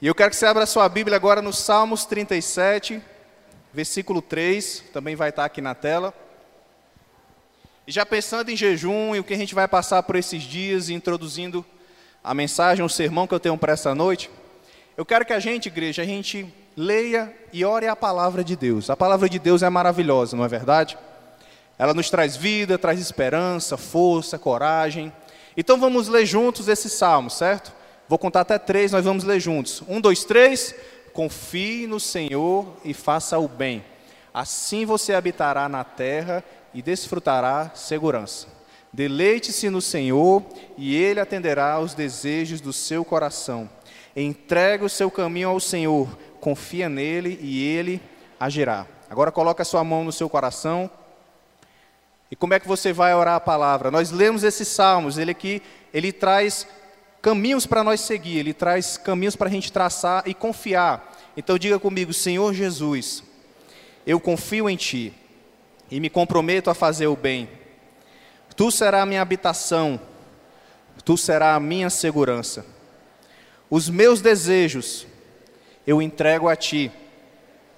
E eu quero que você abra sua Bíblia agora no Salmos 37, versículo 3, também vai estar aqui na tela. E já pensando em jejum e o que a gente vai passar por esses dias, introduzindo a mensagem, o sermão que eu tenho para essa noite, eu quero que a gente, igreja, a gente leia e ore a palavra de Deus. A palavra de Deus é maravilhosa, não é verdade? Ela nos traz vida, traz esperança, força, coragem. Então vamos ler juntos esse salmo, certo? Vou contar até três, nós vamos ler juntos. Um, dois, três. Confie no Senhor e faça o bem. Assim você habitará na terra e desfrutará segurança. Deleite-se no Senhor e Ele atenderá aos desejos do seu coração. Entregue o seu caminho ao Senhor, confia nele e Ele agirá. Agora coloca a sua mão no seu coração. E como é que você vai orar a palavra? Nós lemos esses salmos, ele aqui, ele traz caminhos para nós seguir, ele traz caminhos para a gente traçar e confiar. Então diga comigo, Senhor Jesus, eu confio em Ti e me comprometo a fazer o bem. Tu será a minha habitação, Tu será a minha segurança. Os meus desejos eu entrego a Ti,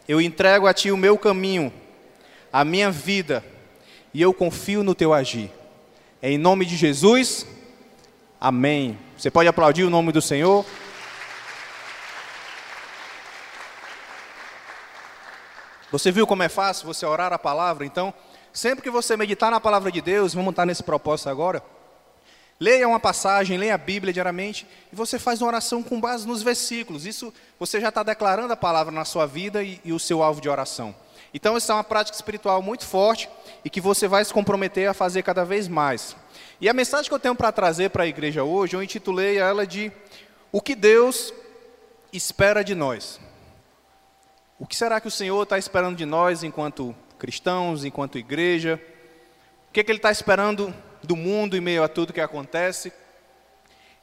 eu entrego a Ti o meu caminho, a minha vida, e eu confio no Teu agir. Em nome de Jesus, amém. Você pode aplaudir o nome do Senhor? Você viu como é fácil você orar a palavra? Então, sempre que você meditar na palavra de Deus, vamos estar nesse propósito agora. Leia uma passagem, leia a Bíblia diariamente e você faz uma oração com base nos versículos. Isso você já está declarando a palavra na sua vida e, e o seu alvo de oração. Então, isso é uma prática espiritual muito forte e que você vai se comprometer a fazer cada vez mais. E a mensagem que eu tenho para trazer para a igreja hoje, eu intitulei ela de O que Deus espera de nós. O que será que o Senhor está esperando de nós enquanto cristãos, enquanto igreja? O que, é que Ele está esperando do mundo em meio a tudo que acontece?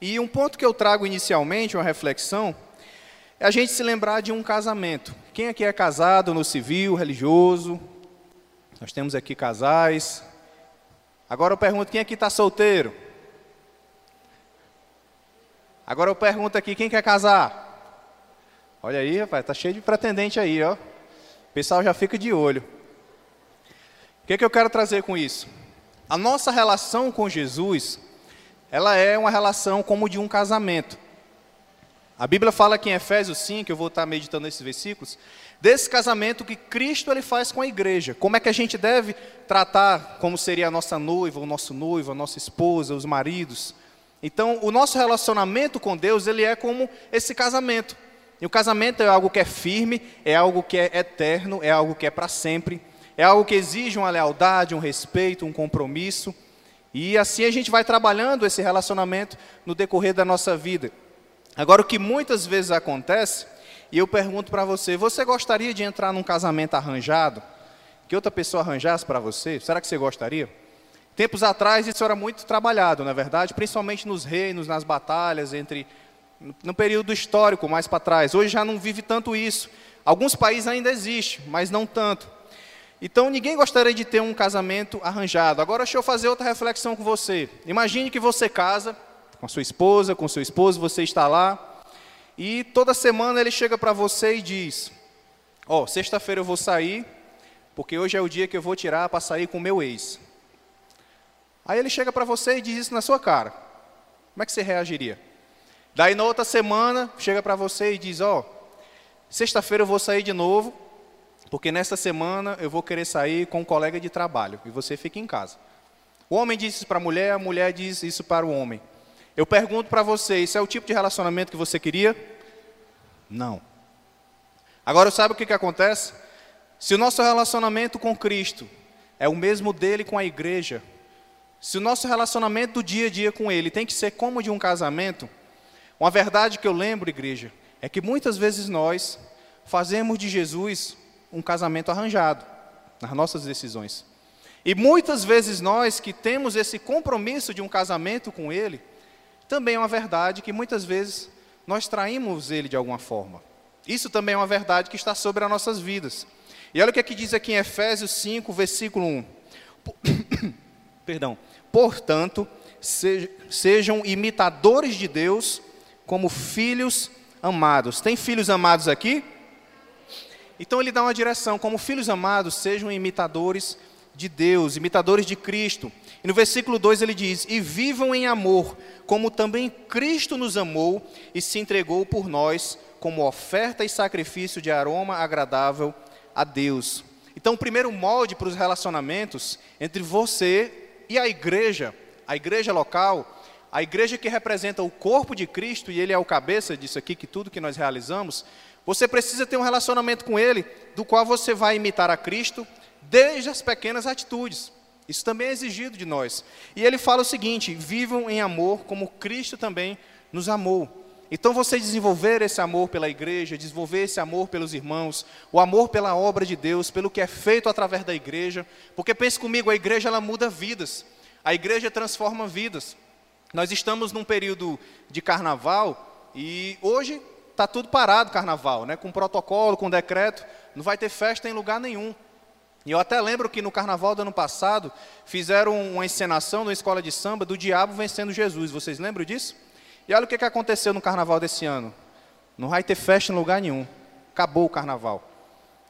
E um ponto que eu trago inicialmente, uma reflexão, é a gente se lembrar de um casamento. Quem aqui é casado no civil, religioso? Nós temos aqui casais, Agora eu pergunto: quem aqui está solteiro? Agora eu pergunto aqui: quem quer casar? Olha aí, rapaz, tá cheio de pretendente aí, ó. O pessoal já fica de olho. O que, é que eu quero trazer com isso? A nossa relação com Jesus, ela é uma relação como de um casamento. A Bíblia fala aqui em Efésios 5, eu vou estar meditando nesses versículos, desse casamento que Cristo ele faz com a igreja. Como é que a gente deve tratar como seria a nossa noiva, o nosso noivo, a nossa esposa, os maridos. Então, o nosso relacionamento com Deus, ele é como esse casamento. E o casamento é algo que é firme, é algo que é eterno, é algo que é para sempre, é algo que exige uma lealdade, um respeito, um compromisso. E assim a gente vai trabalhando esse relacionamento no decorrer da nossa vida. Agora, o que muitas vezes acontece e eu pergunto para você: você gostaria de entrar num casamento arranjado? Que outra pessoa arranjasse para você? Será que você gostaria? Tempos atrás isso era muito trabalhado, na é verdade, principalmente nos reinos, nas batalhas, entre no período histórico mais para trás. Hoje já não vive tanto isso. Alguns países ainda existe, mas não tanto. Então ninguém gostaria de ter um casamento arranjado. Agora deixa eu fazer outra reflexão com você. Imagine que você casa com a sua esposa, com seu esposo, você está lá, e toda semana ele chega para você e diz: Ó, oh, sexta-feira eu vou sair, porque hoje é o dia que eu vou tirar para sair com o meu ex. Aí ele chega para você e diz isso na sua cara. Como é que você reagiria? Daí na outra semana, chega para você e diz: Ó, oh, sexta-feira eu vou sair de novo, porque nesta semana eu vou querer sair com um colega de trabalho e você fica em casa. O homem diz isso para a mulher, a mulher diz isso para o homem. Eu pergunto para você, isso é o tipo de relacionamento que você queria? Não. Agora, sabe o que, que acontece? Se o nosso relacionamento com Cristo é o mesmo dele com a igreja, se o nosso relacionamento do dia a dia com Ele tem que ser como de um casamento, uma verdade que eu lembro, igreja, é que muitas vezes nós fazemos de Jesus um casamento arranjado nas nossas decisões. E muitas vezes nós que temos esse compromisso de um casamento com Ele, também é uma verdade que muitas vezes nós traímos ele de alguma forma. Isso também é uma verdade que está sobre as nossas vidas. E olha o que aqui diz aqui em Efésios 5, versículo 1. Perdão. Portanto, sejam imitadores de Deus como filhos amados. Tem filhos amados aqui? Então ele dá uma direção, como filhos amados, sejam imitadores de Deus, imitadores de Cristo. E no versículo 2 ele diz: E vivam em amor, como também Cristo nos amou e se entregou por nós, como oferta e sacrifício de aroma agradável a Deus. Então, o primeiro molde para os relacionamentos entre você e a igreja, a igreja local, a igreja que representa o corpo de Cristo, e ele é o cabeça disso aqui, que tudo que nós realizamos, você precisa ter um relacionamento com ele, do qual você vai imitar a Cristo, desde as pequenas atitudes. Isso também é exigido de nós. E ele fala o seguinte: vivam em amor como Cristo também nos amou. Então, você desenvolver esse amor pela igreja, desenvolver esse amor pelos irmãos, o amor pela obra de Deus, pelo que é feito através da igreja, porque pense comigo, a igreja ela muda vidas, a igreja transforma vidas. Nós estamos num período de carnaval e hoje está tudo parado carnaval, né? com protocolo, com decreto, não vai ter festa em lugar nenhum. E eu até lembro que no carnaval do ano passado fizeram uma encenação na escola de samba do diabo vencendo Jesus. Vocês lembram disso? E olha o que, que aconteceu no carnaval desse ano. Não vai ter festa em lugar nenhum. Acabou o carnaval.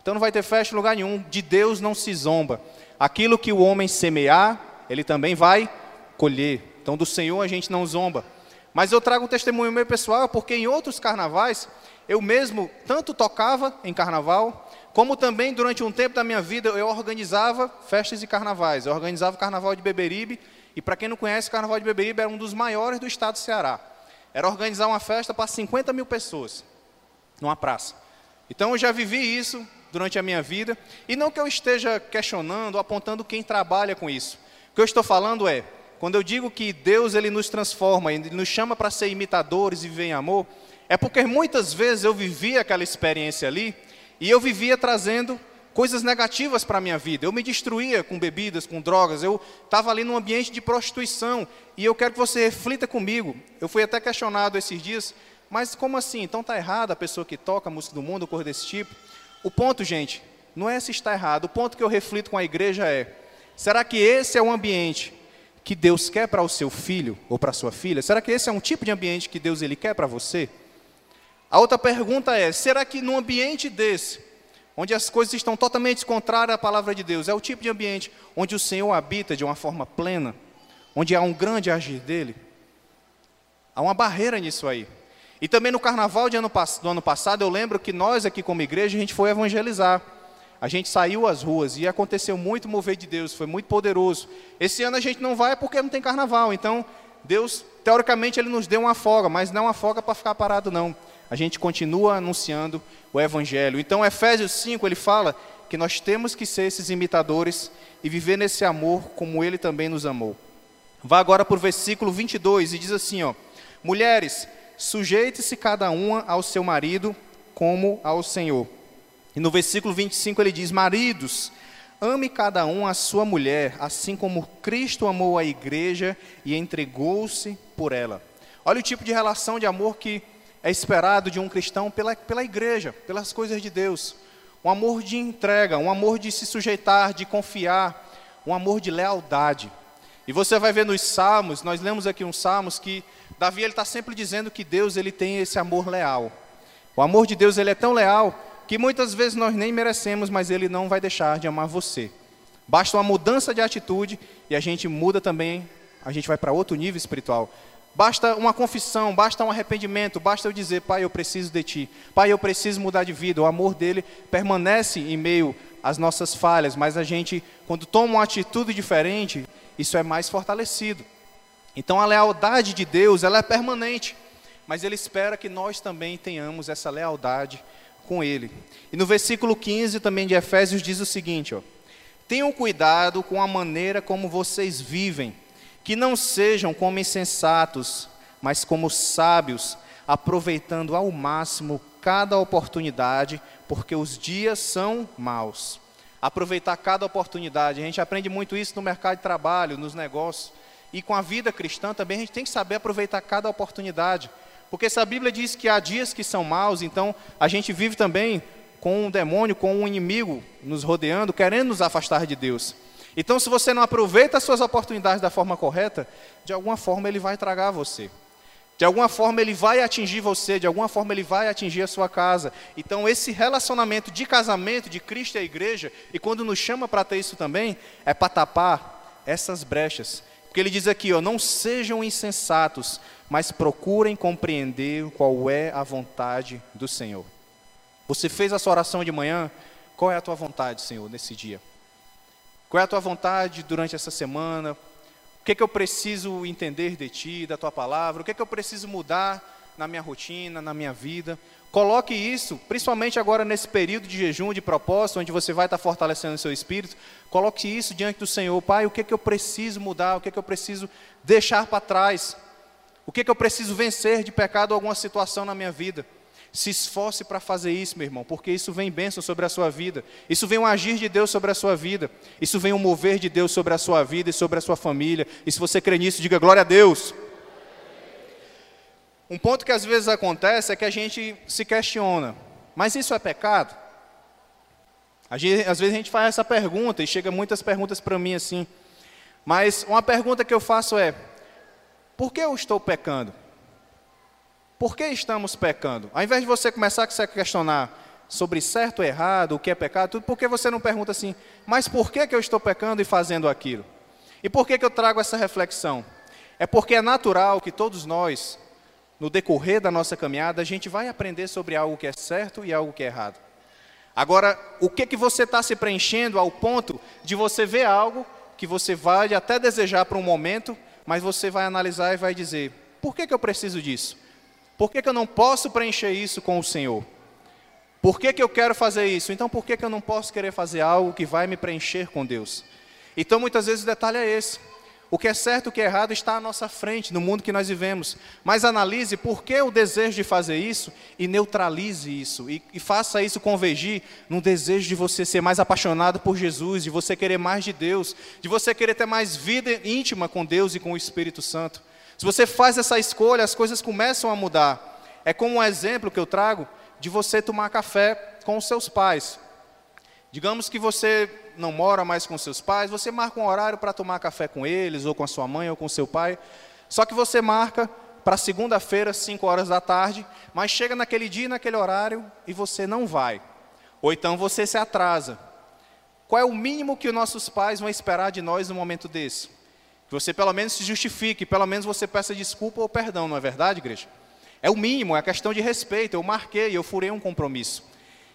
Então não vai ter festa em lugar nenhum. De Deus não se zomba. Aquilo que o homem semear, ele também vai colher. Então do Senhor a gente não zomba. Mas eu trago um testemunho meu pessoal, porque em outros carnavais, eu mesmo tanto tocava em carnaval, como também durante um tempo da minha vida eu organizava festas de carnavais. Eu organizava o carnaval de Beberibe, e para quem não conhece, o carnaval de Beberibe era um dos maiores do estado do Ceará era organizar uma festa para 50 mil pessoas, numa praça. Então eu já vivi isso durante a minha vida, e não que eu esteja questionando, apontando quem trabalha com isso. O que eu estou falando é, quando eu digo que Deus ele nos transforma, ele nos chama para ser imitadores e viver em amor, é porque muitas vezes eu vivia aquela experiência ali, e eu vivia trazendo coisas negativas para a minha vida. Eu me destruía com bebidas, com drogas, eu estava ali num ambiente de prostituição. E eu quero que você reflita comigo. Eu fui até questionado esses dias, mas como assim? Então está errado a pessoa que toca música do mundo, coisa desse tipo? O ponto, gente, não é se está errado. O ponto que eu reflito com a igreja é: será que esse é o ambiente que Deus quer para o seu filho ou para a sua filha? Será que esse é um tipo de ambiente que Deus ele quer para você? A outra pergunta é: será que num ambiente desse onde as coisas estão totalmente contrárias à palavra de Deus. É o tipo de ambiente onde o Senhor habita de uma forma plena, onde há um grande agir dele. Há uma barreira nisso aí. E também no carnaval ano, do ano passado, eu lembro que nós aqui como igreja, a gente foi evangelizar. A gente saiu às ruas e aconteceu muito mover de Deus, foi muito poderoso. Esse ano a gente não vai porque não tem carnaval, então Deus, teoricamente, Ele nos deu uma folga, mas não uma folga para ficar parado, não a gente continua anunciando o Evangelho. Então, Efésios 5, ele fala que nós temos que ser esses imitadores e viver nesse amor como ele também nos amou. Vá agora para o versículo 22 e diz assim: ó, Mulheres, sujeite-se cada uma ao seu marido como ao Senhor. E no versículo 25 ele diz: Maridos, ame cada um a sua mulher, assim como Cristo amou a igreja e entregou-se por ela. Olha o tipo de relação de amor que é esperado de um cristão pela, pela igreja, pelas coisas de Deus. Um amor de entrega, um amor de se sujeitar, de confiar, um amor de lealdade. E você vai ver nos Salmos, nós lemos aqui uns Salmos que Davi ele está sempre dizendo que Deus ele tem esse amor leal. O amor de Deus ele é tão leal que muitas vezes nós nem merecemos, mas ele não vai deixar de amar você. Basta uma mudança de atitude e a gente muda também, a gente vai para outro nível espiritual. Basta uma confissão, basta um arrependimento, basta eu dizer, Pai, eu preciso de Ti. Pai, eu preciso mudar de vida. O amor dele permanece em meio às nossas falhas, mas a gente, quando toma uma atitude diferente, isso é mais fortalecido. Então a lealdade de Deus, ela é permanente, mas Ele espera que nós também tenhamos essa lealdade com Ele. E no versículo 15 também de Efésios diz o seguinte, ó, Tenham cuidado com a maneira como vocês vivem, que não sejam como insensatos, mas como sábios, aproveitando ao máximo cada oportunidade, porque os dias são maus. Aproveitar cada oportunidade. A gente aprende muito isso no mercado de trabalho, nos negócios. E com a vida cristã também a gente tem que saber aproveitar cada oportunidade. Porque se a Bíblia diz que há dias que são maus, então a gente vive também com um demônio, com um inimigo nos rodeando, querendo nos afastar de Deus. Então, se você não aproveita as suas oportunidades da forma correta, de alguma forma ele vai tragar você. De alguma forma ele vai atingir você, de alguma forma ele vai atingir a sua casa. Então esse relacionamento de casamento de Cristo e a igreja, e quando nos chama para ter isso também, é para tapar essas brechas. Porque ele diz aqui, ó, não sejam insensatos, mas procurem compreender qual é a vontade do Senhor. Você fez a sua oração de manhã? Qual é a tua vontade, Senhor, nesse dia? Qual é a tua vontade durante essa semana? O que, é que eu preciso entender de ti, da tua palavra? O que, é que eu preciso mudar na minha rotina, na minha vida? Coloque isso, principalmente agora nesse período de jejum, de propósito, onde você vai estar fortalecendo o seu espírito. Coloque isso diante do Senhor. Pai, o que, é que eu preciso mudar? O que, é que eu preciso deixar para trás? O que, é que eu preciso vencer de pecado ou alguma situação na minha vida? Se esforce para fazer isso, meu irmão, porque isso vem bênção sobre a sua vida. Isso vem um agir de Deus sobre a sua vida. Isso vem um mover de Deus sobre a sua vida e sobre a sua família. E se você crê nisso, diga glória a Deus. Um ponto que às vezes acontece é que a gente se questiona: mas isso é pecado? às vezes a gente faz essa pergunta e chega muitas perguntas para mim assim. Mas uma pergunta que eu faço é: por que eu estou pecando? Por que estamos pecando? Ao invés de você começar a se questionar sobre certo errado, o que é pecado, tudo, por que você não pergunta assim, mas por que, que eu estou pecando e fazendo aquilo? E por que, que eu trago essa reflexão? É porque é natural que todos nós, no decorrer da nossa caminhada, a gente vai aprender sobre algo que é certo e algo que é errado. Agora, o que, que você está se preenchendo ao ponto de você ver algo que você vai até desejar para um momento, mas você vai analisar e vai dizer: por que, que eu preciso disso? Por que, que eu não posso preencher isso com o Senhor? Por que, que eu quero fazer isso? Então, por que, que eu não posso querer fazer algo que vai me preencher com Deus? Então, muitas vezes o detalhe é esse. O que é certo e o que é errado está à nossa frente, no mundo que nós vivemos. Mas analise por que o desejo de fazer isso e neutralize isso. E, e, faça isso convergir no desejo de você ser mais apaixonado por Jesus, de você querer mais de Deus, de você querer ter mais vida íntima com Deus e com o Espírito Santo. Se você faz essa escolha, as coisas começam a mudar. É como um exemplo que eu trago de você tomar café com os seus pais. Digamos que você não mora mais com seus pais, você marca um horário para tomar café com eles, ou com a sua mãe, ou com seu pai. Só que você marca para segunda-feira, 5 horas da tarde, mas chega naquele dia, naquele horário, e você não vai. Ou então você se atrasa. Qual é o mínimo que os nossos pais vão esperar de nós no momento desse? Que você pelo menos se justifique, pelo menos você peça desculpa ou perdão, não é verdade, igreja? É o mínimo, é a questão de respeito. Eu marquei, eu furei um compromisso.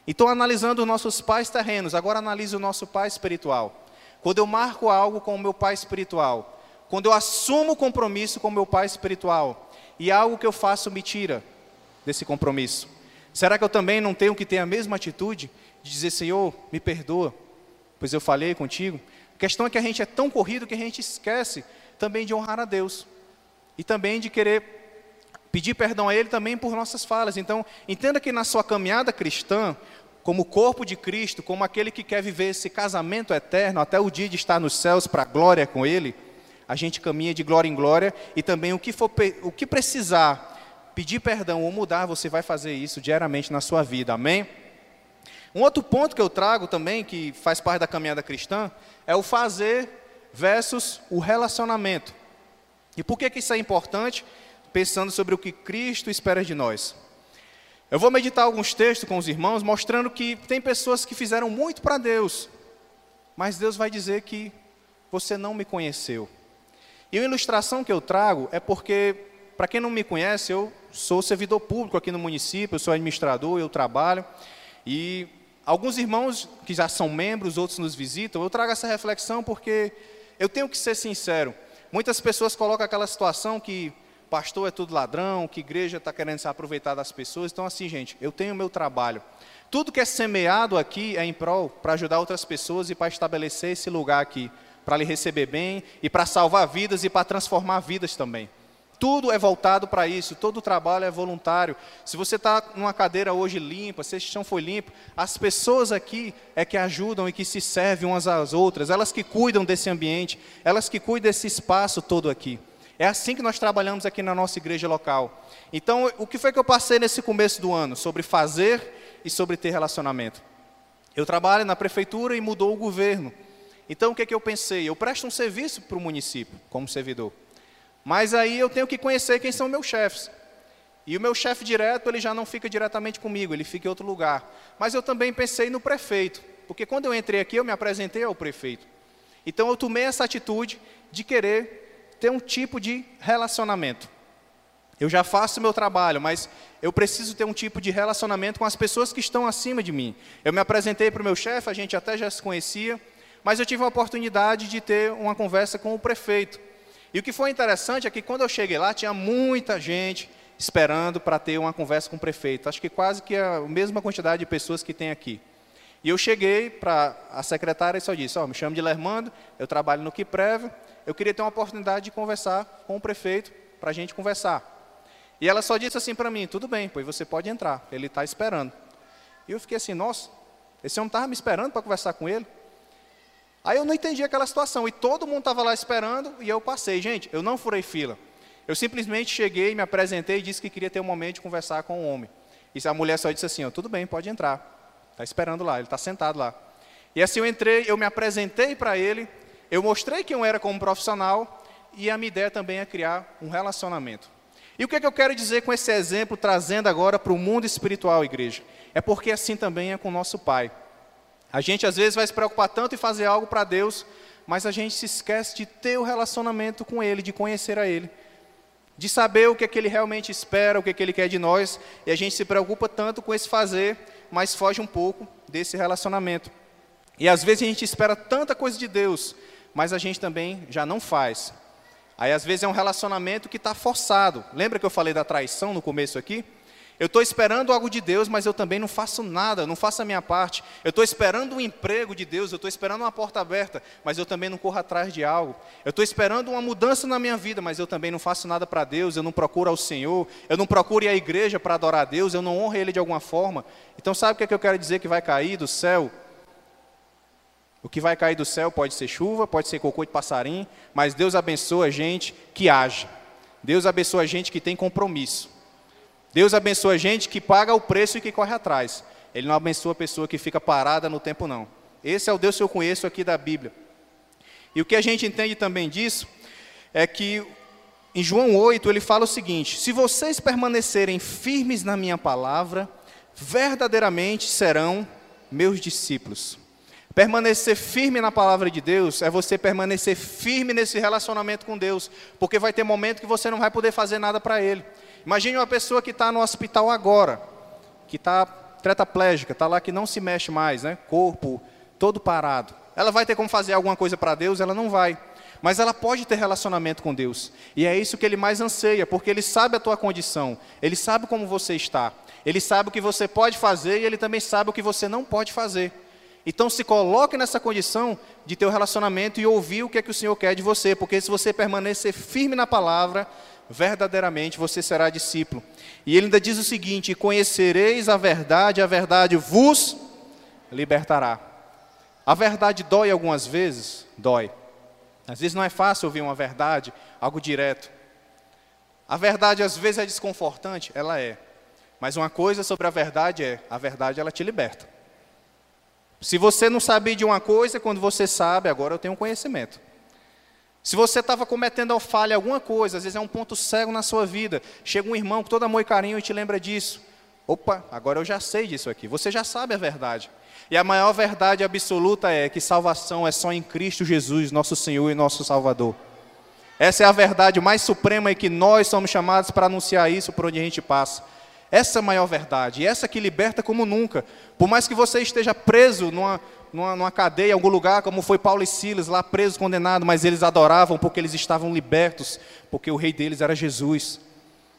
Então, analisando os nossos pais terrenos, agora analise o nosso pai espiritual. Quando eu marco algo com o meu pai espiritual, quando eu assumo o compromisso com o meu pai espiritual, e algo que eu faço me tira desse compromisso, será que eu também não tenho que ter a mesma atitude de dizer, Senhor, me perdoa, pois eu falei contigo? A questão é que a gente é tão corrido que a gente esquece também de honrar a Deus e também de querer pedir perdão a Ele também por nossas falhas. Então, entenda que na sua caminhada cristã, como corpo de Cristo, como aquele que quer viver esse casamento eterno até o dia de estar nos céus para a glória com Ele, a gente caminha de glória em glória e também o que, for, o que precisar pedir perdão ou mudar, você vai fazer isso diariamente na sua vida. Amém? Um outro ponto que eu trago também, que faz parte da caminhada cristã, é o fazer versus o relacionamento. E por que, que isso é importante? Pensando sobre o que Cristo espera de nós. Eu vou meditar alguns textos com os irmãos, mostrando que tem pessoas que fizeram muito para Deus, mas Deus vai dizer que você não me conheceu. E a ilustração que eu trago é porque, para quem não me conhece, eu sou servidor público aqui no município, eu sou administrador, eu trabalho, e Alguns irmãos que já são membros, outros nos visitam, eu trago essa reflexão porque eu tenho que ser sincero. Muitas pessoas colocam aquela situação que pastor é tudo ladrão, que igreja está querendo se aproveitar das pessoas. Então, assim, gente, eu tenho o meu trabalho. Tudo que é semeado aqui é em prol para ajudar outras pessoas e para estabelecer esse lugar aqui, para lhe receber bem e para salvar vidas e para transformar vidas também. Tudo é voltado para isso, todo o trabalho é voluntário. Se você está numa cadeira hoje limpa, se esse chão foi limpo, as pessoas aqui é que ajudam e que se servem umas às outras, elas que cuidam desse ambiente, elas que cuidam desse espaço todo aqui. É assim que nós trabalhamos aqui na nossa igreja local. Então, o que foi que eu passei nesse começo do ano? Sobre fazer e sobre ter relacionamento. Eu trabalho na prefeitura e mudou o governo. Então, o que, é que eu pensei? Eu presto um serviço para o município, como servidor. Mas aí eu tenho que conhecer quem são meus chefes. E o meu chefe direto, ele já não fica diretamente comigo, ele fica em outro lugar. Mas eu também pensei no prefeito, porque quando eu entrei aqui, eu me apresentei ao prefeito. Então eu tomei essa atitude de querer ter um tipo de relacionamento. Eu já faço meu trabalho, mas eu preciso ter um tipo de relacionamento com as pessoas que estão acima de mim. Eu me apresentei para o meu chefe, a gente até já se conhecia, mas eu tive a oportunidade de ter uma conversa com o prefeito. E o que foi interessante é que quando eu cheguei lá, tinha muita gente esperando para ter uma conversa com o prefeito. Acho que quase que a mesma quantidade de pessoas que tem aqui. E eu cheguei para a secretária e só disse: oh, me chamo de Lermando, eu trabalho no Quiprev, eu queria ter uma oportunidade de conversar com o prefeito para a gente conversar. E ela só disse assim para mim: tudo bem, pois você pode entrar, ele está esperando. E eu fiquei assim: nossa, esse homem estava me esperando para conversar com ele. Aí eu não entendi aquela situação, e todo mundo estava lá esperando, e eu passei. Gente, eu não furei fila. Eu simplesmente cheguei, me apresentei e disse que queria ter um momento de conversar com o homem. E a mulher só disse assim: ó, tudo bem, pode entrar. Está esperando lá, ele está sentado lá. E assim eu entrei, eu me apresentei para ele, eu mostrei que eu era como profissional, e a minha ideia também é criar um relacionamento. E o que, é que eu quero dizer com esse exemplo, trazendo agora para o mundo espiritual, igreja? É porque assim também é com o nosso Pai. A gente às vezes vai se preocupar tanto em fazer algo para Deus, mas a gente se esquece de ter o relacionamento com Ele, de conhecer a Ele, de saber o que é que Ele realmente espera, o que é que Ele quer de nós, e a gente se preocupa tanto com esse fazer, mas foge um pouco desse relacionamento. E às vezes a gente espera tanta coisa de Deus, mas a gente também já não faz. Aí às vezes é um relacionamento que está forçado. Lembra que eu falei da traição no começo aqui? Eu estou esperando algo de Deus, mas eu também não faço nada, não faço a minha parte. Eu estou esperando um emprego de Deus, eu estou esperando uma porta aberta, mas eu também não corro atrás de algo. Eu estou esperando uma mudança na minha vida, mas eu também não faço nada para Deus, eu não procuro ao Senhor, eu não procuro à igreja para adorar a Deus, eu não honro Ele de alguma forma. Então sabe o que, é que eu quero dizer que vai cair do céu? O que vai cair do céu pode ser chuva, pode ser cocô de passarinho, mas Deus abençoa a gente que age. Deus abençoa a gente que tem compromisso. Deus abençoa a gente que paga o preço e que corre atrás. Ele não abençoa a pessoa que fica parada no tempo, não. Esse é o Deus que eu conheço aqui da Bíblia. E o que a gente entende também disso é que em João 8 ele fala o seguinte: Se vocês permanecerem firmes na minha palavra, verdadeiramente serão meus discípulos. Permanecer firme na palavra de Deus é você permanecer firme nesse relacionamento com Deus, porque vai ter momento que você não vai poder fazer nada para Ele. Imagine uma pessoa que está no hospital agora, que está tetraplégica, está lá que não se mexe mais, né? corpo todo parado. Ela vai ter como fazer alguma coisa para Deus? Ela não vai. Mas ela pode ter relacionamento com Deus. E é isso que ele mais anseia, porque ele sabe a tua condição, ele sabe como você está, ele sabe o que você pode fazer e ele também sabe o que você não pode fazer. Então se coloque nessa condição de ter um relacionamento e ouvir o que é que o Senhor quer de você, porque se você permanecer firme na palavra, verdadeiramente você será discípulo. E ele ainda diz o seguinte: Conhecereis a verdade, a verdade vos libertará. A verdade dói algumas vezes? Dói. Às vezes não é fácil ouvir uma verdade, algo direto. A verdade às vezes é desconfortante? Ela é. Mas uma coisa sobre a verdade é: a verdade ela te liberta. Se você não sabia de uma coisa, quando você sabe, agora eu tenho conhecimento. Se você estava cometendo falha alguma coisa, às vezes é um ponto cego na sua vida, chega um irmão com todo amor e carinho e te lembra disso. Opa, agora eu já sei disso aqui. Você já sabe a verdade. E a maior verdade absoluta é que salvação é só em Cristo Jesus, nosso Senhor e nosso Salvador. Essa é a verdade mais suprema e que nós somos chamados para anunciar isso por onde a gente passa. Essa é a maior verdade, essa que liberta como nunca. Por mais que você esteja preso numa, numa, numa cadeia, em algum lugar, como foi Paulo e Silas, lá presos, condenados, mas eles adoravam porque eles estavam libertos, porque o rei deles era Jesus.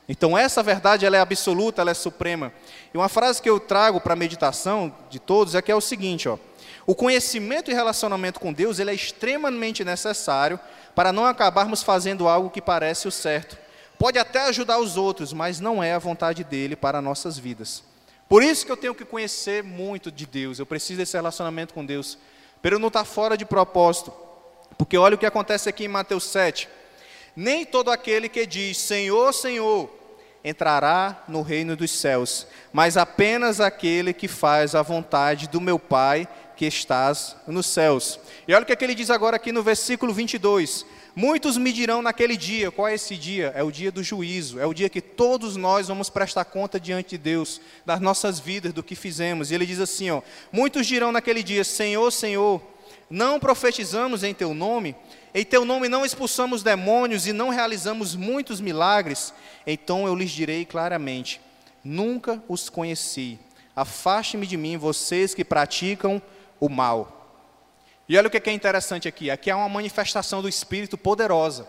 Então essa verdade ela é absoluta, ela é suprema. E uma frase que eu trago para a meditação de todos é que é o seguinte, ó: o conhecimento e relacionamento com Deus ele é extremamente necessário para não acabarmos fazendo algo que parece o certo. Pode até ajudar os outros, mas não é a vontade dele para nossas vidas. Por isso que eu tenho que conhecer muito de Deus, eu preciso desse relacionamento com Deus, para eu não estar fora de propósito. Porque olha o que acontece aqui em Mateus 7. Nem todo aquele que diz Senhor, Senhor, entrará no reino dos céus, mas apenas aquele que faz a vontade do meu Pai que estás nos céus. E olha o que, é que ele diz agora aqui no versículo 22. Muitos me dirão naquele dia, qual é esse dia? É o dia do juízo, é o dia que todos nós vamos prestar conta diante de Deus, das nossas vidas, do que fizemos. E ele diz assim: ó, Muitos dirão naquele dia: Senhor, Senhor, não profetizamos em teu nome? Em teu nome não expulsamos demônios e não realizamos muitos milagres? Então eu lhes direi claramente: Nunca os conheci. Afaste-me de mim, vocês que praticam o mal. E olha o que é interessante aqui: aqui é uma manifestação do Espírito poderosa.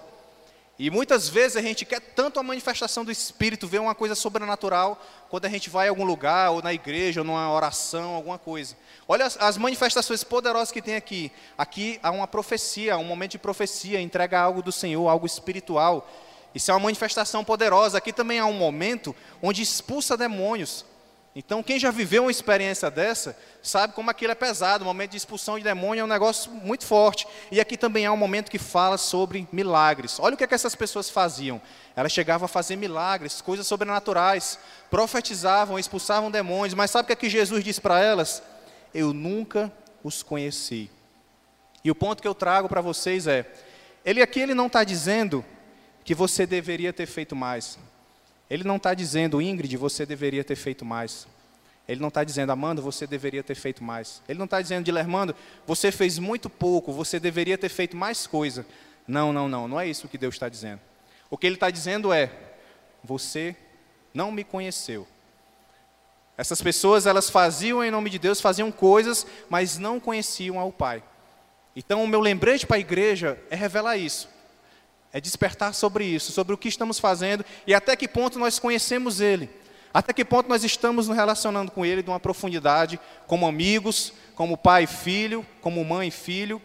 E muitas vezes a gente quer tanto a manifestação do Espírito, ver uma coisa sobrenatural, quando a gente vai a algum lugar, ou na igreja, ou numa oração, alguma coisa. Olha as, as manifestações poderosas que tem aqui. Aqui há uma profecia, um momento de profecia, entrega algo do Senhor, algo espiritual. Isso é uma manifestação poderosa. Aqui também há um momento onde expulsa demônios. Então, quem já viveu uma experiência dessa, sabe como aquilo é pesado. O momento de expulsão de demônio é um negócio muito forte. E aqui também há um momento que fala sobre milagres. Olha o que, é que essas pessoas faziam. Elas chegavam a fazer milagres, coisas sobrenaturais, profetizavam, expulsavam demônios. Mas sabe o que, é que Jesus disse para elas? Eu nunca os conheci. E o ponto que eu trago para vocês é: ele aqui ele não está dizendo que você deveria ter feito mais. Ele não está dizendo, Ingrid, você deveria ter feito mais. Ele não está dizendo, Amanda, você deveria ter feito mais. Ele não está dizendo, Dilermando, você fez muito pouco, você deveria ter feito mais coisa. Não, não, não, não é isso que Deus está dizendo. O que Ele está dizendo é, você não me conheceu. Essas pessoas, elas faziam em nome de Deus, faziam coisas, mas não conheciam ao Pai. Então, o meu lembrete para a igreja é revelar isso. É despertar sobre isso, sobre o que estamos fazendo e até que ponto nós conhecemos Ele. Até que ponto nós estamos nos relacionando com Ele de uma profundidade, como amigos, como pai e filho, como mãe e filho,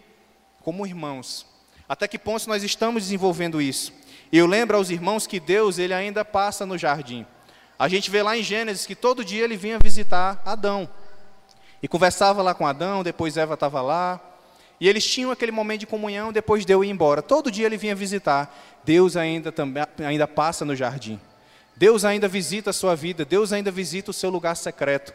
como irmãos. Até que ponto nós estamos desenvolvendo isso? Eu lembro aos irmãos que Deus, Ele ainda passa no jardim. A gente vê lá em Gênesis que todo dia Ele vinha visitar Adão. E conversava lá com Adão, depois Eva estava lá, e eles tinham aquele momento de comunhão depois de eu ir embora. Todo dia ele vinha visitar. Deus ainda, também, ainda passa no jardim. Deus ainda visita a sua vida. Deus ainda visita o seu lugar secreto.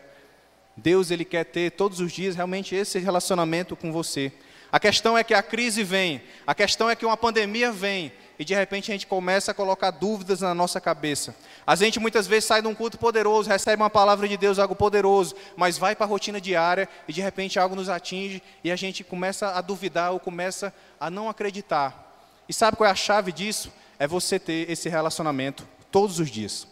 Deus ele quer ter todos os dias realmente esse relacionamento com você. A questão é que a crise vem, a questão é que uma pandemia vem, e de repente a gente começa a colocar dúvidas na nossa cabeça. A gente muitas vezes sai de um culto poderoso, recebe uma palavra de Deus, algo poderoso, mas vai para a rotina diária e de repente algo nos atinge e a gente começa a duvidar ou começa a não acreditar. E sabe qual é a chave disso? É você ter esse relacionamento todos os dias.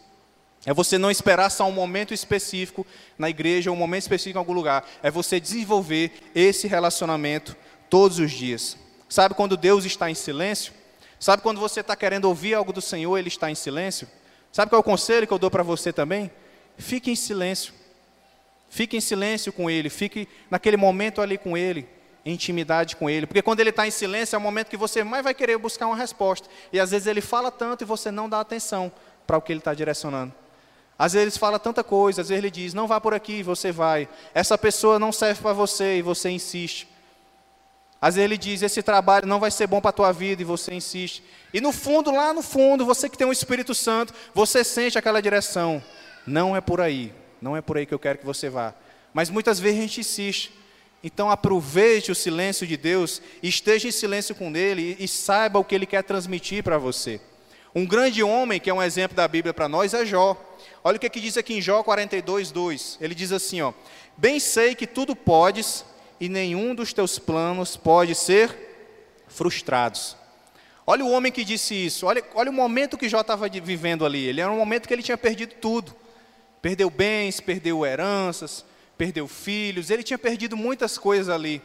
É você não esperar só um momento específico na igreja, um momento específico em algum lugar. É você desenvolver esse relacionamento todos os dias. Sabe quando Deus está em silêncio? Sabe quando você está querendo ouvir algo do Senhor, Ele está em silêncio? Sabe qual é o conselho que eu dou para você também? Fique em silêncio. Fique em silêncio com Ele. Fique naquele momento ali com Ele, em intimidade com Ele. Porque quando Ele está em silêncio, é o momento que você mais vai querer buscar uma resposta. E às vezes Ele fala tanto e você não dá atenção para o que Ele está direcionando. Às vezes ele fala tanta coisa, às vezes ele diz, não vá por aqui, você vai. Essa pessoa não serve para você e você insiste. Às vezes ele diz: esse trabalho não vai ser bom para a tua vida, e você insiste. E no fundo, lá no fundo, você que tem o um Espírito Santo, você sente aquela direção. Não é por aí, não é por aí que eu quero que você vá. Mas muitas vezes a gente insiste. Então aproveite o silêncio de Deus, esteja em silêncio com Ele e, saiba o que Ele quer transmitir para você. Um grande homem, que é um exemplo da Bíblia para nós, é Jó. Olha o que, que diz aqui em Jó 42, 2. Ele diz assim: ó, Bem sei que tudo podes e nenhum dos teus planos pode ser frustrados. Olha o homem que disse isso, olha, olha o momento que Jó estava vivendo ali. Ele era um momento que ele tinha perdido tudo. Perdeu bens, perdeu heranças, perdeu filhos, ele tinha perdido muitas coisas ali.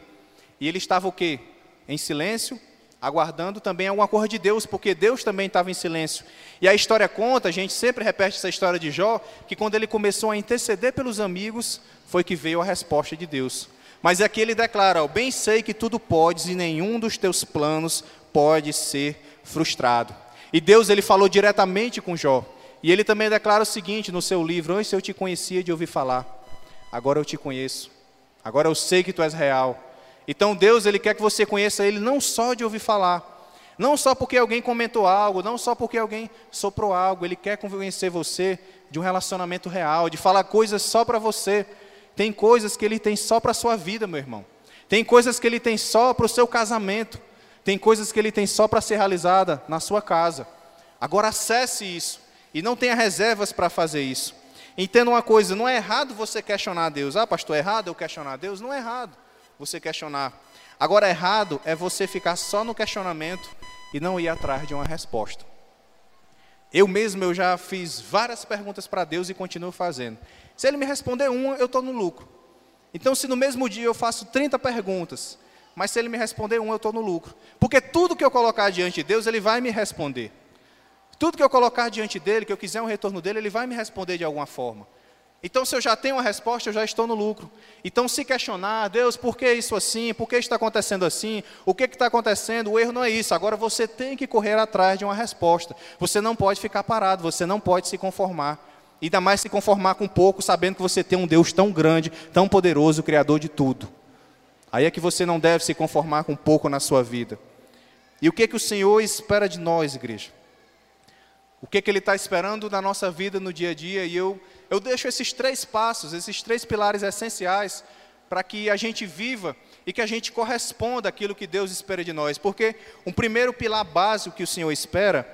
E ele estava o quê? Em silêncio, aguardando também alguma coisa de Deus, porque Deus também estava em silêncio. E a história conta, a gente sempre repete essa história de Jó, que quando ele começou a interceder pelos amigos, foi que veio a resposta de Deus. Mas aqui ele declara: ó, Bem sei que tudo podes e nenhum dos teus planos pode ser frustrado. E Deus ele falou diretamente com Jó. E ele também declara o seguinte no seu livro: Antes eu te conhecia de ouvir falar, agora eu te conheço. Agora eu sei que tu és real. Então Deus ele quer que você conheça ele não só de ouvir falar, não só porque alguém comentou algo, não só porque alguém soprou algo, ele quer convencer você de um relacionamento real, de falar coisas só para você. Tem coisas que ele tem só para a sua vida, meu irmão. Tem coisas que ele tem só para o seu casamento. Tem coisas que ele tem só para ser realizada na sua casa. Agora acesse isso e não tenha reservas para fazer isso. Entenda uma coisa, não é errado você questionar Deus. Ah, pastor, é errado eu questionar Deus? Não é errado você questionar. Agora, errado é você ficar só no questionamento e não ir atrás de uma resposta. Eu mesmo eu já fiz várias perguntas para Deus e continuo fazendo. Se ele me responder uma, eu estou no lucro. Então, se no mesmo dia eu faço 30 perguntas, mas se ele me responder uma, eu estou no lucro. Porque tudo que eu colocar diante de Deus, ele vai me responder. Tudo que eu colocar diante dele, que eu quiser um retorno dele, ele vai me responder de alguma forma. Então, se eu já tenho uma resposta, eu já estou no lucro. Então, se questionar, Deus, por que isso assim? Por que está acontecendo assim? O que está acontecendo? O erro não é isso. Agora você tem que correr atrás de uma resposta. Você não pode ficar parado, você não pode se conformar. Ainda mais se conformar com pouco, sabendo que você tem um Deus tão grande, tão poderoso, Criador de tudo. Aí é que você não deve se conformar com pouco na sua vida. E o que, que o Senhor espera de nós, igreja? O que, que Ele está esperando na nossa vida no dia a dia? E eu eu deixo esses três passos, esses três pilares essenciais para que a gente viva e que a gente corresponda àquilo que Deus espera de nós. Porque um primeiro pilar básico que o Senhor espera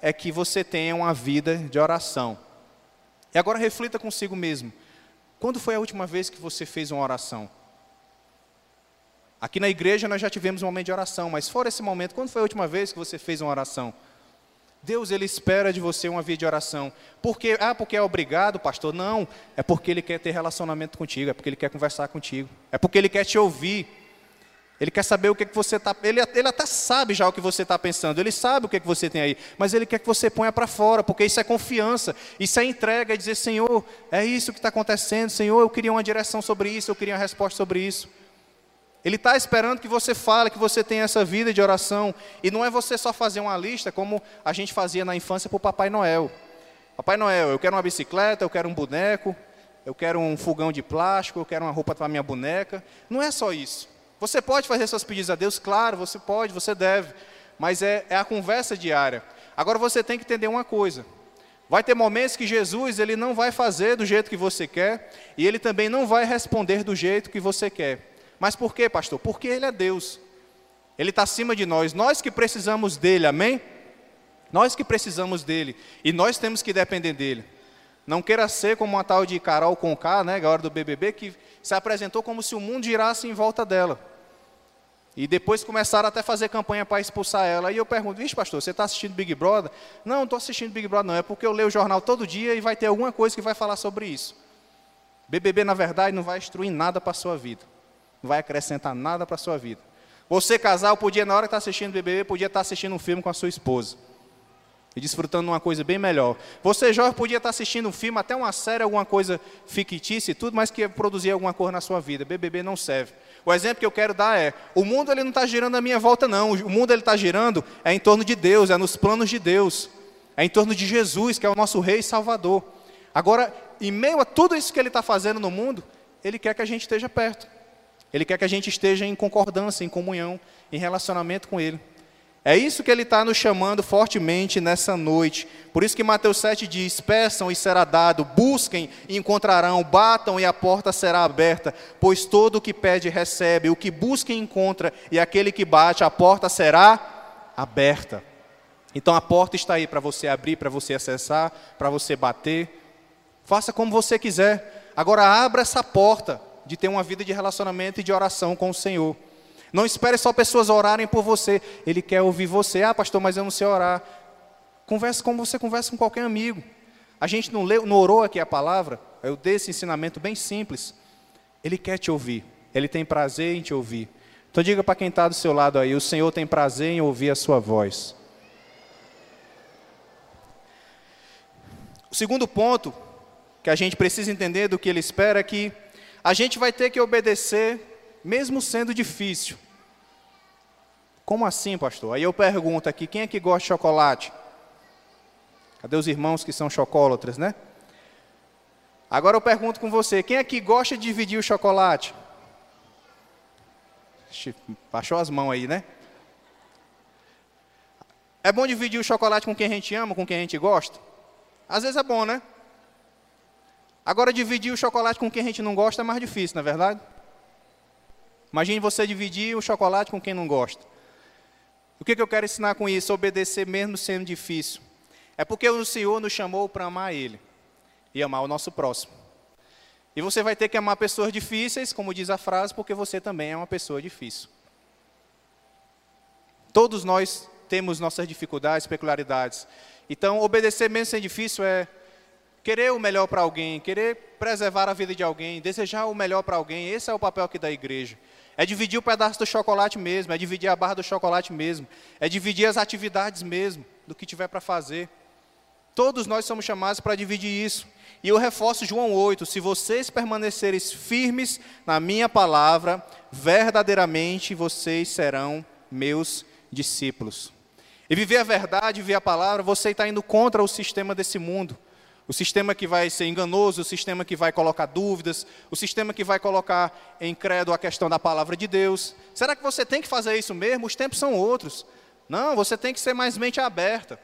é que você tenha uma vida de oração. E agora reflita consigo mesmo. Quando foi a última vez que você fez uma oração? Aqui na igreja nós já tivemos um momento de oração, mas fora esse momento, quando foi a última vez que você fez uma oração? Deus ele espera de você uma vida de oração. Porque ah, porque é obrigado, pastor? Não, é porque ele quer ter relacionamento contigo, é porque ele quer conversar contigo, é porque ele quer te ouvir. Ele quer saber o que, que você está. Ele, ele até sabe já o que você está pensando, ele sabe o que, que você tem aí, mas ele quer que você ponha para fora, porque isso é confiança, isso é entrega, é dizer, Senhor, é isso que está acontecendo, Senhor, eu queria uma direção sobre isso, eu queria uma resposta sobre isso. Ele está esperando que você fale, que você tenha essa vida de oração. E não é você só fazer uma lista como a gente fazia na infância para o Papai Noel. Papai Noel, eu quero uma bicicleta, eu quero um boneco, eu quero um fogão de plástico, eu quero uma roupa para minha boneca. Não é só isso. Você pode fazer seus pedidos a Deus, claro, você pode, você deve. Mas é, é a conversa diária. Agora você tem que entender uma coisa. Vai ter momentos que Jesus ele não vai fazer do jeito que você quer e ele também não vai responder do jeito que você quer. Mas por quê, pastor? Porque Ele é Deus. Ele está acima de nós. Nós que precisamos dele, amém? Nós que precisamos dele. E nós temos que depender dele. Não queira ser como uma tal de Carol Conká, né, a hora do BBB, que se apresentou como se o mundo girasse em volta dela. E depois começaram até a fazer campanha para expulsar ela. E eu pergunto, vixe, pastor, você está assistindo Big Brother? Não, não estou assistindo Big Brother, não. É porque eu leio o jornal todo dia e vai ter alguma coisa que vai falar sobre isso. BBB, na verdade, não vai instruir nada para a sua vida não vai acrescentar nada para a sua vida. Você, casal, podia, na hora que está assistindo BBB, podia estar tá assistindo um filme com a sua esposa. E desfrutando de uma coisa bem melhor. Você, jovem, podia estar tá assistindo um filme, até uma série, alguma coisa fictícia e tudo, mas que produzir alguma coisa na sua vida. BBB não serve. O exemplo que eu quero dar é: o mundo ele não está girando à minha volta, não. O mundo ele está girando é em torno de Deus, é nos planos de Deus, é em torno de Jesus, que é o nosso Rei e Salvador. Agora, em meio a tudo isso que Ele está fazendo no mundo, Ele quer que a gente esteja perto. Ele quer que a gente esteja em concordância, em comunhão, em relacionamento com Ele. É isso que Ele está nos chamando fortemente nessa noite. Por isso que Mateus 7 diz: Peçam e será dado, busquem e encontrarão, batam e a porta será aberta, pois todo o que pede recebe, o que busca encontra, e aquele que bate, a porta será aberta. Então a porta está aí para você abrir, para você acessar, para você bater. Faça como você quiser. Agora abra essa porta de ter uma vida de relacionamento e de oração com o Senhor. Não espere só pessoas orarem por você. Ele quer ouvir você. Ah, pastor, mas eu não sei orar. Converse como você conversa com qualquer amigo. A gente não, leu, não orou aqui a palavra. Eu dei esse ensinamento bem simples. Ele quer te ouvir. Ele tem prazer em te ouvir. Então diga para quem está do seu lado aí: o Senhor tem prazer em ouvir a sua voz. O segundo ponto que a gente precisa entender do que ele espera é que a gente vai ter que obedecer, mesmo sendo difícil. Como assim, pastor? Aí eu pergunto aqui: quem é que gosta de chocolate? Cadê os irmãos que são chocólatras, né? Agora eu pergunto com você: quem é que gosta de dividir o chocolate? Baixou as mãos aí, né? É bom dividir o chocolate com quem a gente ama, com quem a gente gosta? Às vezes é bom, né? Agora, dividir o chocolate com quem a gente não gosta é mais difícil, não é verdade? Imagine você dividir o chocolate com quem não gosta. O que, que eu quero ensinar com isso? Obedecer mesmo sendo difícil. É porque o Senhor nos chamou para amar Ele e amar o nosso próximo. E você vai ter que amar pessoas difíceis, como diz a frase, porque você também é uma pessoa difícil. Todos nós temos nossas dificuldades, peculiaridades. Então, obedecer mesmo sendo difícil é querer o melhor para alguém, querer preservar a vida de alguém, desejar o melhor para alguém. Esse é o papel aqui da igreja. É dividir o pedaço do chocolate mesmo, é dividir a barra do chocolate mesmo, é dividir as atividades mesmo, do que tiver para fazer. Todos nós somos chamados para dividir isso. E eu reforço João 8: se vocês permanecerem firmes na minha palavra, verdadeiramente vocês serão meus discípulos. E viver a verdade, viver a palavra, você está indo contra o sistema desse mundo. O sistema que vai ser enganoso, o sistema que vai colocar dúvidas, o sistema que vai colocar em credo a questão da palavra de Deus. Será que você tem que fazer isso mesmo? Os tempos são outros. Não, você tem que ser mais mente aberta.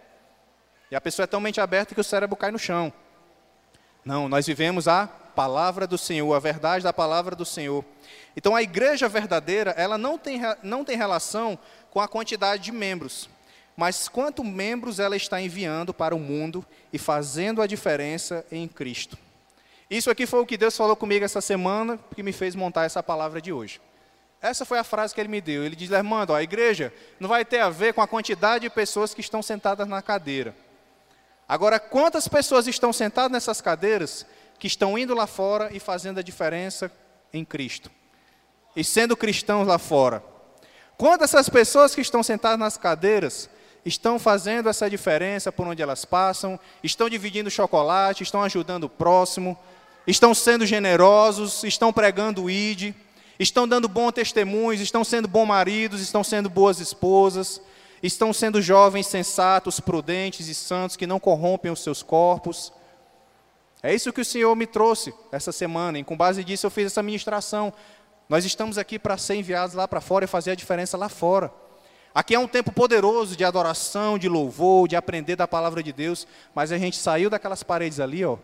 E a pessoa é tão mente aberta que o cérebro cai no chão. Não, nós vivemos a palavra do Senhor, a verdade da palavra do Senhor. Então a igreja verdadeira, ela não tem, não tem relação com a quantidade de membros mas quanto membros ela está enviando para o mundo e fazendo a diferença em Cristo. Isso aqui foi o que Deus falou comigo essa semana, que me fez montar essa palavra de hoje. Essa foi a frase que ele me deu. Ele diz: Armando, a igreja não vai ter a ver com a quantidade de pessoas que estão sentadas na cadeira. Agora, quantas pessoas estão sentadas nessas cadeiras que estão indo lá fora e fazendo a diferença em Cristo? E sendo cristãos lá fora? Quantas essas pessoas que estão sentadas nas cadeiras estão fazendo essa diferença por onde elas passam, estão dividindo chocolate, estão ajudando o próximo, estão sendo generosos, estão pregando o ID, estão dando bons testemunhos, estão sendo bons maridos, estão sendo boas esposas, estão sendo jovens sensatos, prudentes e santos que não corrompem os seus corpos. É isso que o Senhor me trouxe essa semana, e com base disso eu fiz essa ministração. Nós estamos aqui para ser enviados lá para fora e fazer a diferença lá fora. Aqui é um tempo poderoso de adoração, de louvor, de aprender da palavra de Deus, mas a gente saiu daquelas paredes ali, ó.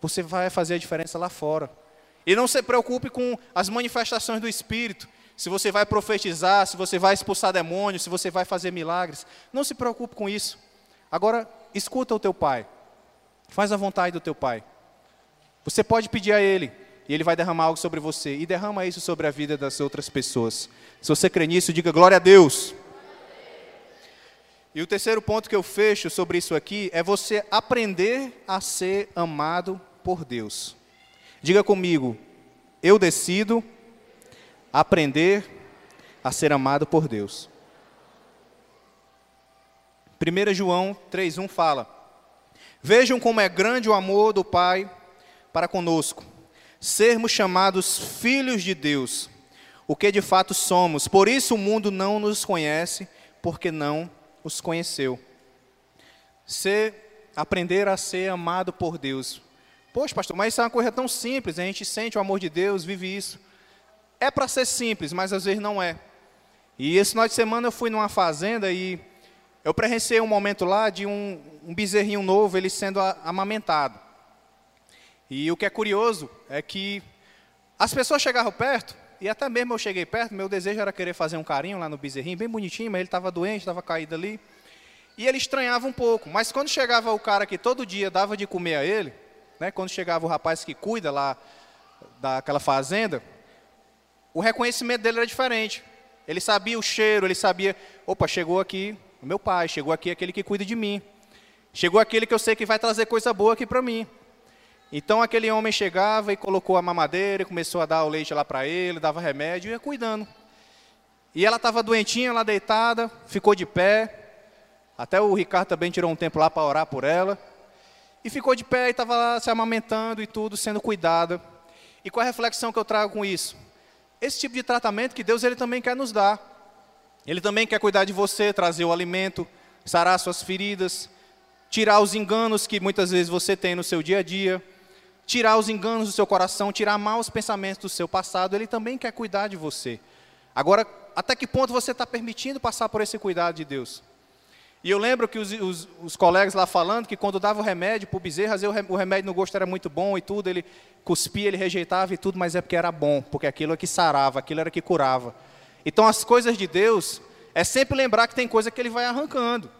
Você vai fazer a diferença lá fora. E não se preocupe com as manifestações do Espírito. Se você vai profetizar, se você vai expulsar demônios, se você vai fazer milagres. Não se preocupe com isso. Agora, escuta o teu pai. Faz a vontade do teu pai. Você pode pedir a ele, e ele vai derramar algo sobre você. E derrama isso sobre a vida das outras pessoas. Se você crê nisso, diga glória a Deus. E o terceiro ponto que eu fecho sobre isso aqui é você aprender a ser amado por Deus. Diga comigo, eu decido aprender a ser amado por Deus. 1 João 3,1 fala: Vejam como é grande o amor do Pai para conosco, sermos chamados filhos de Deus, o que de fato somos. Por isso o mundo não nos conhece, porque não os conheceu. Ser, aprender a ser amado por Deus. Poxa, pastor, mas isso é uma coisa tão simples, a gente sente o amor de Deus, vive isso. É para ser simples, mas às vezes não é. E esse final de semana eu fui numa fazenda e eu presenciei um momento lá de um, um bezerrinho novo, ele sendo amamentado. E o que é curioso é que as pessoas chegavam perto e até mesmo eu cheguei perto, meu desejo era querer fazer um carinho lá no bezerrinho, bem bonitinho, mas ele estava doente, estava caído ali. E ele estranhava um pouco, mas quando chegava o cara que todo dia dava de comer a ele, né, quando chegava o rapaz que cuida lá daquela fazenda, o reconhecimento dele era diferente. Ele sabia o cheiro, ele sabia, opa, chegou aqui o meu pai, chegou aqui aquele que cuida de mim. Chegou aquele que eu sei que vai trazer coisa boa aqui para mim. Então aquele homem chegava e colocou a mamadeira, e começou a dar o leite lá para ele, dava remédio e ia cuidando. E ela estava doentinha lá deitada, ficou de pé. Até o Ricardo também tirou um tempo lá para orar por ela. E ficou de pé e estava lá se amamentando e tudo, sendo cuidada. E qual é a reflexão que eu trago com isso? Esse tipo de tratamento que Deus ele também quer nos dar. Ele também quer cuidar de você, trazer o alimento, sarar suas feridas, tirar os enganos que muitas vezes você tem no seu dia a dia tirar os enganos do seu coração, tirar maus pensamentos do seu passado, Ele também quer cuidar de você. Agora, até que ponto você está permitindo passar por esse cuidado de Deus? E eu lembro que os, os, os colegas lá falando que quando dava o remédio para o bezerro, o remédio no gosto era muito bom e tudo, ele cuspia, ele rejeitava e tudo, mas é porque era bom, porque aquilo é que sarava, aquilo era que curava. Então as coisas de Deus, é sempre lembrar que tem coisa que ele vai arrancando,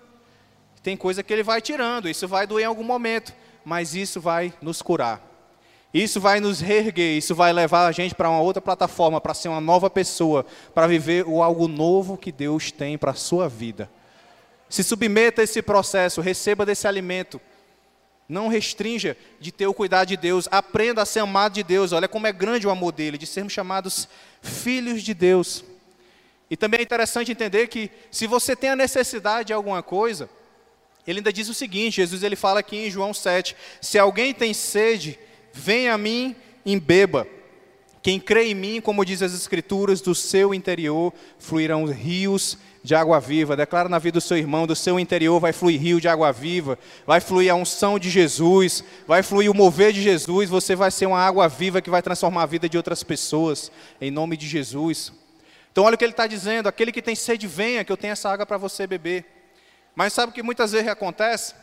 tem coisa que ele vai tirando, isso vai doer em algum momento, mas isso vai nos curar. Isso vai nos reerguer, isso vai levar a gente para uma outra plataforma, para ser uma nova pessoa, para viver o algo novo que Deus tem para a sua vida. Se submeta a esse processo, receba desse alimento. Não restrinja de ter o cuidado de Deus, aprenda a ser amado de Deus. Olha como é grande o amor dele, de sermos chamados filhos de Deus. E também é interessante entender que se você tem a necessidade de alguma coisa, ele ainda diz o seguinte, Jesus ele fala aqui em João 7, se alguém tem sede, venha a mim e beba. Quem crê em mim, como diz as Escrituras, do seu interior fluirão rios de água viva. Declara na vida do seu irmão, do seu interior vai fluir rio de água viva, vai fluir a unção de Jesus, vai fluir o mover de Jesus. Você vai ser uma água viva que vai transformar a vida de outras pessoas, em nome de Jesus. Então, olha o que ele está dizendo: aquele que tem sede, venha, que eu tenho essa água para você beber. Mas sabe o que muitas vezes acontece?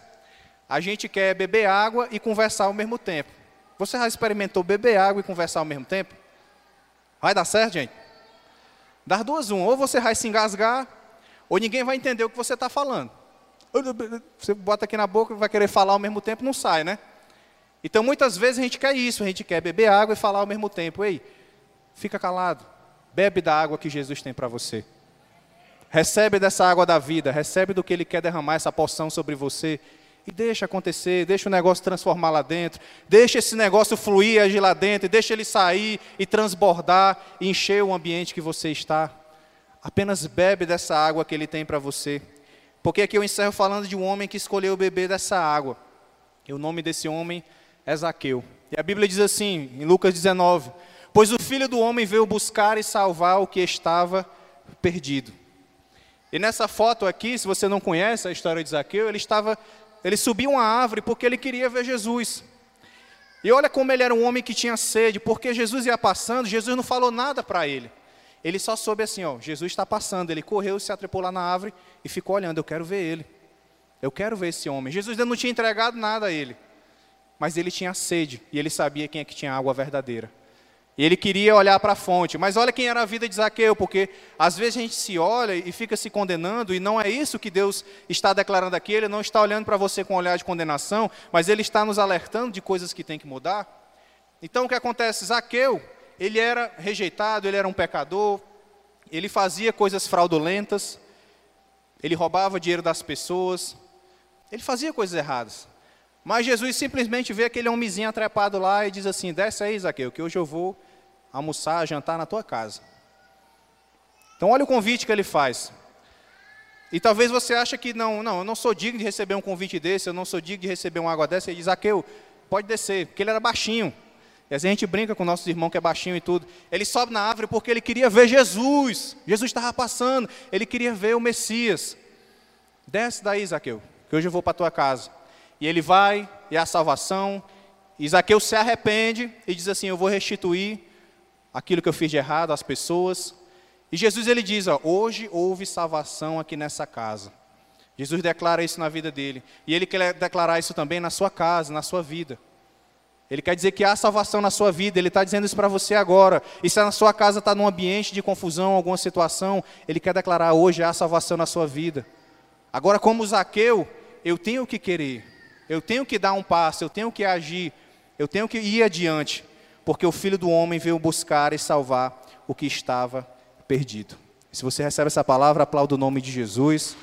A gente quer beber água e conversar ao mesmo tempo. Você já experimentou beber água e conversar ao mesmo tempo? Vai dar certo, gente? Dar duas um. Ou você vai se engasgar, ou ninguém vai entender o que você está falando. Você bota aqui na boca vai querer falar ao mesmo tempo, não sai, né? Então muitas vezes a gente quer isso, a gente quer beber água e falar ao mesmo tempo. Ei, fica calado, bebe da água que Jesus tem para você. Recebe dessa água da vida, recebe do que Ele quer derramar essa porção sobre você e deixa acontecer, deixa o negócio transformar lá dentro, deixa esse negócio fluir, agir lá dentro, deixa ele sair e transbordar e encher o ambiente que você está. Apenas bebe dessa água que ele tem para você. Porque aqui eu encerro falando de um homem que escolheu beber dessa água. E o nome desse homem é Zaqueu. E a Bíblia diz assim, em Lucas 19: Pois o filho do homem veio buscar e salvar o que estava perdido. E nessa foto aqui, se você não conhece a história de Zaqueu, ele estava ele subiu uma árvore porque ele queria ver Jesus. E olha como ele era um homem que tinha sede, porque Jesus ia passando, Jesus não falou nada para ele. Ele só soube assim, ó, Jesus está passando. Ele correu, se atrepou lá na árvore e ficou olhando. Eu quero ver ele. Eu quero ver esse homem. Jesus ainda não tinha entregado nada a ele, mas ele tinha sede e ele sabia quem é que tinha água verdadeira. E ele queria olhar para a fonte. Mas olha quem era a vida de Zaqueu, porque às vezes a gente se olha e fica se condenando, e não é isso que Deus está declarando aqui. Ele não está olhando para você com um olhar de condenação, mas ele está nos alertando de coisas que tem que mudar. Então o que acontece? Zaqueu, ele era rejeitado, ele era um pecador, ele fazia coisas fraudulentas, ele roubava dinheiro das pessoas, ele fazia coisas erradas. Mas Jesus simplesmente vê aquele homenzinho atrapado lá e diz assim: Desce aí, Zaqueu, que hoje eu vou almoçar, jantar na tua casa. Então, olha o convite que ele faz. E talvez você ache que não, não, eu não sou digno de receber um convite desse, eu não sou digno de receber uma água dessa. Ele diz: Zaqueu, pode descer, porque ele era baixinho. E assim a gente brinca com nossos irmãos que é baixinho e tudo. Ele sobe na árvore porque ele queria ver Jesus. Jesus estava passando, ele queria ver o Messias. Desce daí, Zaqueu, que hoje eu vou para a tua casa. E ele vai, e a salvação. Isaqueu se arrepende e diz assim: Eu vou restituir aquilo que eu fiz de errado às pessoas. E Jesus ele diz: ó, Hoje houve salvação aqui nessa casa. Jesus declara isso na vida dele. E ele quer declarar isso também na sua casa, na sua vida. Ele quer dizer que há salvação na sua vida, ele está dizendo isso para você agora. E se na sua casa está num ambiente de confusão, alguma situação, ele quer declarar hoje há salvação na sua vida. Agora, como Zaqueu, eu tenho que querer, eu tenho que dar um passo, eu tenho que agir, eu tenho que ir adiante, porque o Filho do Homem veio buscar e salvar o que estava perdido. Se você recebe essa palavra, aplauda o nome de Jesus.